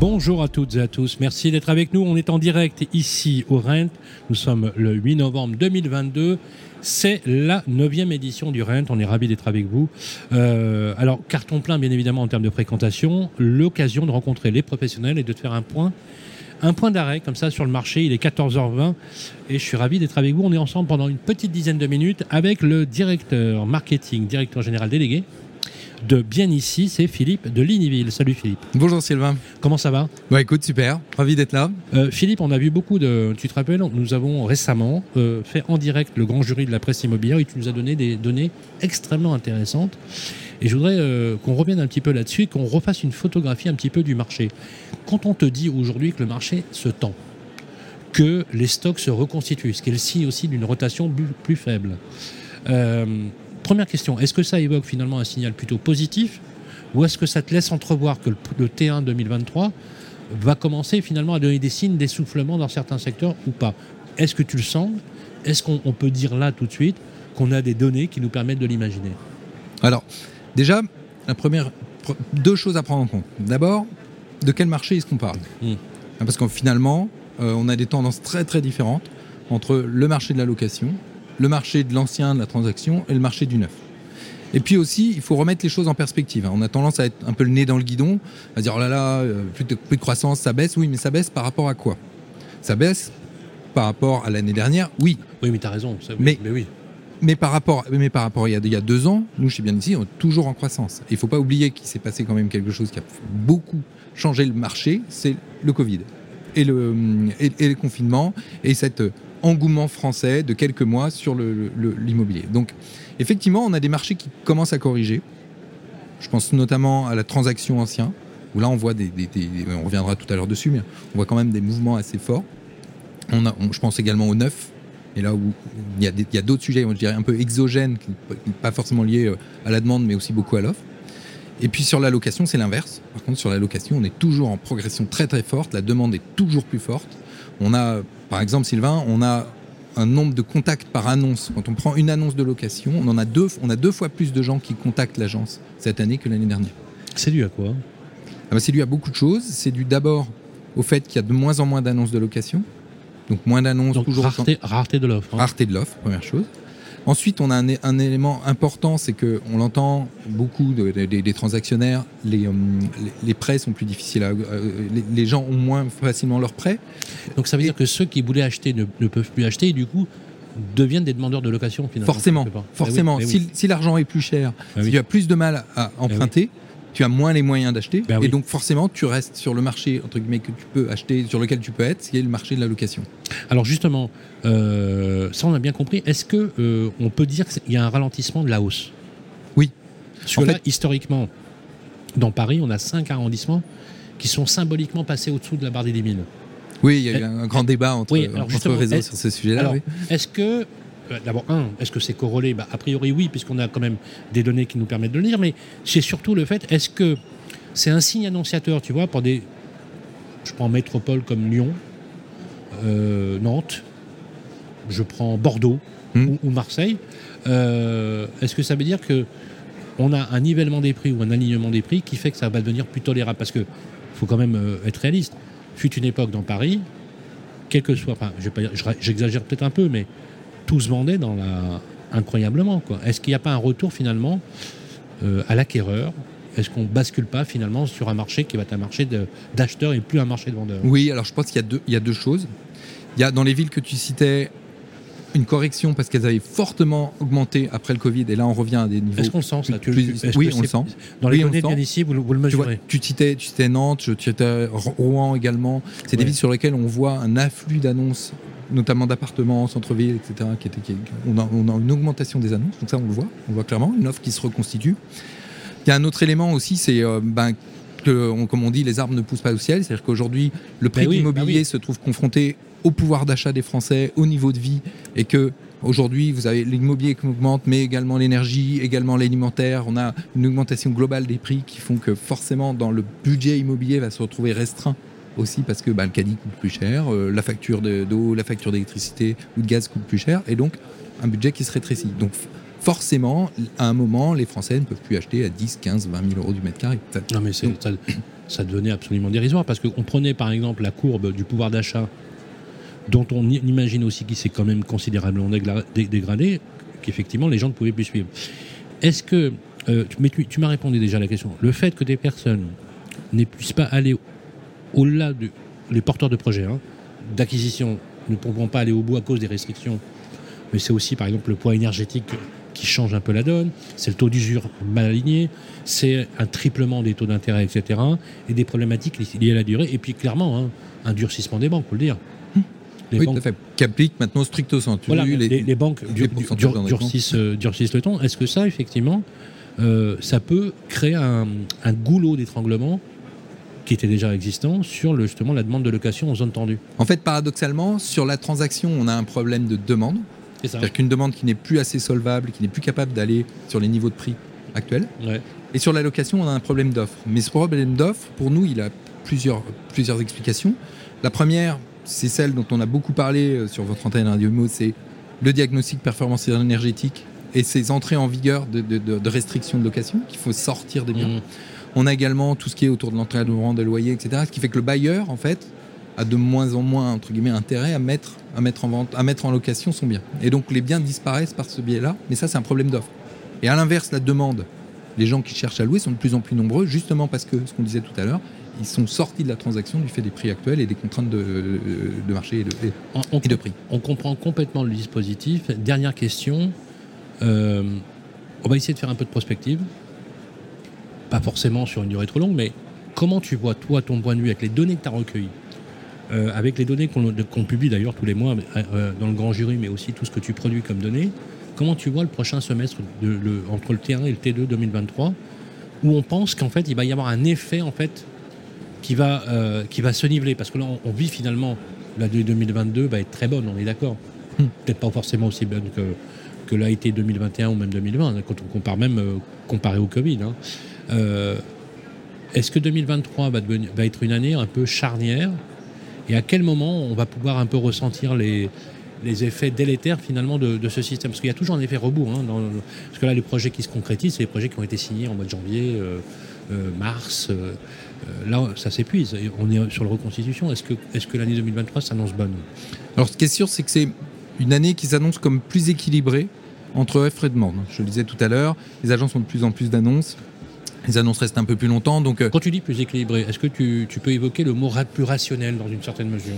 Bonjour à toutes et à tous, merci d'être avec nous. On est en direct ici au Rent. Nous sommes le 8 novembre 2022 c'est la neuvième édition du Rent. On est ravis d'être avec vous. Euh, alors, carton plein, bien évidemment, en termes de fréquentation. L'occasion de rencontrer les professionnels et de faire un point. Un point d'arrêt comme ça sur le marché, il est 14h20 et je suis ravi d'être avec vous. On est ensemble pendant une petite dizaine de minutes avec le directeur marketing, directeur général délégué de Bien Ici, c'est Philippe de Ligniville. Salut Philippe. Bonjour Sylvain. Comment ça va? Bah écoute, super, ravi d'être là. Euh, Philippe, on a vu beaucoup de... Tu te rappelles, nous avons récemment euh, fait en direct le grand jury de la presse immobilière et tu nous as donné des données extrêmement intéressantes. Et je voudrais euh, qu'on revienne un petit peu là-dessus et qu'on refasse une photographie un petit peu du marché. Quand on te dit aujourd'hui que le marché se tend, que les stocks se reconstituent, ce qui est le signe aussi d'une rotation plus faible, Première question, est-ce que ça évoque finalement un signal plutôt positif ou est-ce que ça te laisse entrevoir que le, T1 2023 va commencer finalement à donner des signes d'essoufflement dans certains secteurs ou pas? Est-ce que tu le sens? Est-ce qu'on peut dire là tout de suite qu'on a des données qui nous permettent de l'imaginer? Alors, déjà, la première, deux choses à prendre en compte. D'abord, de quel marché est-ce qu'on parle? Hmm. Parce que finalement, euh, on a des tendances très très différentes entre le marché de la location le marché de l'ancien, de la transaction, et le marché du neuf. Et puis aussi, il faut remettre les choses en perspective. Hein. On a tendance à être un peu le nez dans le guidon, à dire oh là là, euh, plus de, plus de croissance, ça baisse. Oui, mais ça baisse par rapport à quoi? Ça baisse par rapport à l'année dernière, oui. Oui, mais tu as raison. mais, oui. Mais par rapport, mais par rapport à il y, a, deux ans, nous chez Bien ici, on est toujours en croissance. Il ne faut pas oublier qu'il s'est passé quand même quelque chose qui a beaucoup changé le marché, c'est le Covid et le, et, et les confinements et cette engouement français de quelques mois sur l'immobilier. Donc effectivement, on a des marchés qui commencent à corriger. Je pense notamment à la transaction ancien, où là on voit des, on reviendra tout à l'heure dessus, mais on voit quand même des mouvements assez forts. On a, je pense également au neuf, et là où il y a d'autres sujets, je dirais un peu exogènes, qui pas forcément liés euh, à la demande, mais aussi beaucoup à l'offre. Et puis sur la location, c'est l'inverse. Par contre, sur la location, on est toujours en progression très très forte, la demande est toujours plus forte. On a, par exemple, Sylvain, on a un nombre de contacts par annonce. Quand on prend une annonce de location, on en a deux, on a deux fois plus de gens qui contactent l'agence cette année que l'année dernière. C'est dû à quoi? Ah bah, C'est dû à beaucoup de choses. C'est dû d'abord au fait qu'il y a de moins en moins d'annonces de location. Donc moins d'annonces, toujours. Rareté, rareté de l'offre. Hein. Rareté de l'offre, première chose. Ensuite, on a un, élément important, c'est qu'on l'entend beaucoup des transactionnaires, euh, les, prêts sont plus difficiles, à, euh, les, gens ont moins facilement leurs prêts. Donc ça veut dire que ceux qui voulaient acheter ne, peuvent plus acheter et du coup deviennent des demandeurs de location finalement. Forcément, forcément. Si, l'argent est plus cher, si tu as plus de mal à eh emprunter, tu as moins les moyens d'acheter. Ben et donc forcément, tu restes sur le marché entre guillemets que tu peux acheter, sur lequel tu peux être, qui est le marché de la location. Alors justement, euh, ça on a bien compris. Est-ce que euh, on peut dire qu'il y a un ralentissement de la hausse? Oui. Parce là, historiquement, dans Paris, on a cinq arrondissements qui sont symboliquement passés au-dessous de la barre des 10 000. Oui, il y a eu un grand débat entre, entre réseaux sur ce sujet-là. Est-ce que euh, d'abord, un, est-ce que c'est corrélé? Bah, A priori, oui, puisqu'on a quand même des données qui nous permettent de le lire, mais c'est surtout le fait, est-ce que c'est un signe annonciateur, tu vois, pour des. Je prends métropole comme Lyon, euh, Nantes, je prends Bordeaux hmm. ou, Marseille. Euh, est-ce que ça veut dire que on a un nivellement des prix ou un alignement des prix qui fait que ça va devenir plus tolérable? Parce que faut quand même être réaliste. Fut une époque dans Paris, quel que soit, enfin, j'exagère peut-être un peu, mais tout se vendait dans la... incroyablement. Est-ce qu'il n'y a pas un retour finalement euh, à l'acquéreur? Est-ce qu'on bascule pas finalement sur un marché qui va être un marché d'acheteurs et plus un marché de vendeurs? Oui, alors je pense qu'il y, a deux, il y a deux choses. Il y a dans les villes que tu citais une correction parce qu'elles avaient fortement augmenté après le Covid et là on revient à des niveaux. Est-ce qu'on le sent ça Oui, on le sent. Dans les données bien ici, vous, le mesurez? Tu, citais, tu citais Nantes, tu citais Rouen également. C'est des villes sur lesquelles on voit un afflux d'annonces notamment d'appartements, centre-ville, etc. Qui était, on, a, une augmentation des annonces, donc ça on le voit, on le voit clairement, une offre qui se reconstitue. Il y a un autre élément aussi, c'est euh, ben, que, comme on dit, les arbres ne poussent pas au ciel, c'est-à-dire qu'aujourd'hui, le prix de ben l'immobilier ben se trouve confronté au pouvoir d'achat des Français, au niveau de vie, et que Aujourd'hui, vous avez l'immobilier qui augmente, mais également l'énergie, également l'alimentaire. On a une augmentation globale des prix qui font que forcément, dans le budget immobilier, va se retrouver restreint aussi parce que bah, le caddie coûte plus cher, euh, la facture d'eau, la facture d'électricité ou de gaz coûte plus cher, et donc un budget qui se rétrécit. Donc forcément, à un moment, les Français ne peuvent plus acheter à 10, 15, 20 000 euros du mètre carré. Non, mais ça, ça, devenait absolument dérisoire parce qu'on prenait par exemple la courbe du pouvoir d'achat, dont on imagine aussi qu'il s'est quand même considérablement dégradé, qu'effectivement les gens ne pouvaient plus suivre. Est-ce que. Euh, mais tu, tu m'as répondu déjà à la question. Le fait que des personnes ne puissent pas aller au-delà des porteurs de projets hein, d'acquisition ne pourront pas aller au bout à cause des restrictions, mais c'est aussi par exemple le poids énergétique qui change un peu la donne, c'est le taux d'usure mal aligné, c'est un triplement des taux d'intérêt, etc. Et des problématiques liées à la durée, et puis clairement hein, un durcissement des banques, faut le dire. Les oui, banques, tout à fait. Maintenant stricto sensu. Voilà, les, banques durcissent, euh, durcissent, le ton. Est-ce que ça, effectivement, euh, ça peut créer un, un goulot d'étranglement qui était déjà existant sur le, justement la demande de location en zone tendue. En fait, paradoxalement, sur la transaction, on a un problème de demande. C'est-à-dire qu'une demande qui n'est plus assez solvable, qui n'est plus capable d'aller sur les niveaux de prix actuels. Et sur la location, on a un problème d'offre. Mais ce problème d'offre, pour nous, il a plusieurs, plusieurs explications. La première, c'est celle dont on a beaucoup parlé euh, sur votre antenne Radio Mo, c'est le diagnostic performance énergétique et ses entrées en vigueur de, restrictions de location, qu'il faut sortir des biens. Mmh. On a également tout ce qui est autour de l'encadrement des loyers, etc. Ce qui fait que le bailleur, en fait, a de moins en moins entre guillemets intérêt à mettre, à mettre en vente, à mettre en location son bien. Et donc les biens disparaissent par ce biais-là. Mais ça, c'est un problème d'offre. Et à l'inverse, la demande, les gens qui cherchent à louer sont de plus en plus nombreux, justement parce que ce qu'on disait tout à l'heure, ils sont sortis de la transaction du fait des prix actuels et des contraintes de, marché et de, prix. On comprend complètement le dispositif. Dernière question. Euh, on va essayer de faire un peu de prospective pas forcément sur une durée trop longue, mais comment tu vois, toi, ton point de vue, avec les données que tu as recueillies, euh, avec les données qu'on publie d'ailleurs tous les mois euh, dans le grand jury, mais aussi tout ce que tu produis comme données, comment tu vois le prochain semestre de, entre le T1 et le T2 2023, où on pense qu'en fait, il va y avoir un effet en fait qui va, euh, qui va se niveler, parce que là, on, vit finalement, la 2022 va être très bonne, on est d'accord. Hmm. Peut-être pas forcément aussi bonne que, que l'a été 2021 ou même 2020, hein, quand on compare même comparé au Covid. Hein. Euh, est-ce que 2023 va, être une année un peu charnière Et à quel moment on va pouvoir un peu ressentir les, effets délétères finalement de, ce système? Parce qu'il y a toujours un effet rebours. Hein, parce que là, les projets qui se concrétisent, c'est les projets qui ont été signés en mois de janvier, euh, euh, mars. là, ça s'épuise. On est sur la reconstitution. Est-ce que, que l'année 2023 s'annonce bonne? Alors, ce qui est sûr, c'est que c'est une année qui s'annonce comme plus équilibrée entre offre et demande. Je le disais tout à l'heure, les agences ont de plus en plus d'annonces les annonces restent un peu plus longtemps. Donc, euh, Quand tu dis plus équilibré, est-ce que tu, peux évoquer le mot plus rationnel dans une certaine mesure?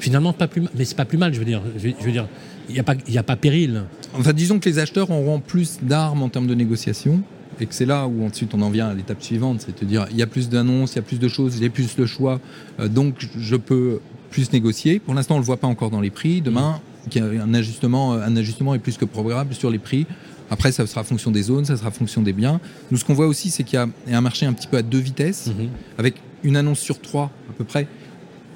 Finalement, pas plus, mais c'est pas plus mal, je veux dire. Je, veux dire, il n'y a, pas, a pas péril. Enfin, disons que les acheteurs auront plus d'armes en termes de négociation et que c'est là où ensuite on en vient à l'étape suivante, c'est de dire il y a plus d'annonces, il y a plus de choses, j'ai plus le choix, euh, donc je peux plus négocier. Pour l'instant, on ne le voit pas encore dans les prix. Demain, mmh. un ajustement, un ajustement est plus que probable sur les prix. Après, ça sera fonction des zones, ça sera fonction des biens. Nous, ce qu'on voit aussi, c'est qu'il y a un marché un petit peu à deux vitesses, mhm. avec une annonce sur trois à peu près,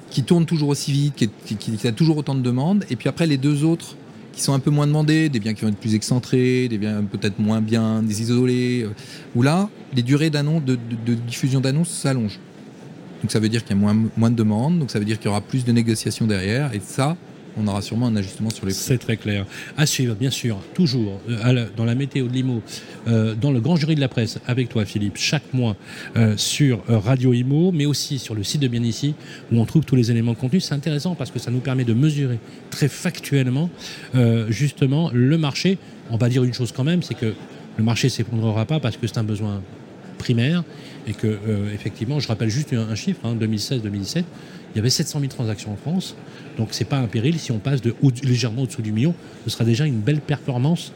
qui tourne toujours aussi vite, qui, a toujours autant de demandes. Et puis après, les deux autres qui sont un peu moins demandés, des biens qui vont être plus excentrés, des biens peut-être moins bien, des isolés, euh, où là, les durées d'annonce, de, diffusion d'annonces s'allongent. Donc ça veut dire qu'il y a moins, moins de demandes, donc ça veut dire qu'il y aura plus de négociations derrière, et ça, on aura sûrement un ajustement sur les prix. C'est très clair. À suivre, bien sûr, toujours euh, dans la météo de l'IMO, euh, dans le grand jury de la presse, avec toi Philippe, chaque mois euh, sur Radio IMO, mais aussi sur le site de Bien Ici, où on trouve tous les éléments de contenu. C'est intéressant parce que ça nous permet de mesurer très factuellement, justement, le marché. On va dire une chose quand même, c'est que le marché ne s'effondrera pas parce que c'est un besoin primaire et que, effectivement, je rappelle juste un, chiffre, 2016-2017, hein, il y avait 700 000 transactions en France. Donc c'est pas un péril. Si on passe de légèrement au-dessous du million, ce sera déjà une belle performance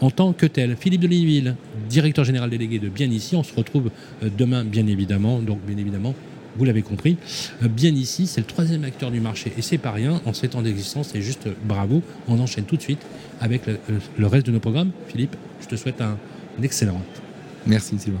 en tant que tel. Philippe Delisville, directeur général délégué de Bien Ici. On se retrouve euh, demain, bien évidemment. Donc bien évidemment, vous l'avez compris, euh, Bien Ici, c'est le troisième acteur du marché. Et c'est pas rien. En sept ans d'existence, c'est juste bravo. On enchaîne tout de suite avec le, reste de nos programmes. Philippe, je te souhaite un, un excellent. Merci Sylvain.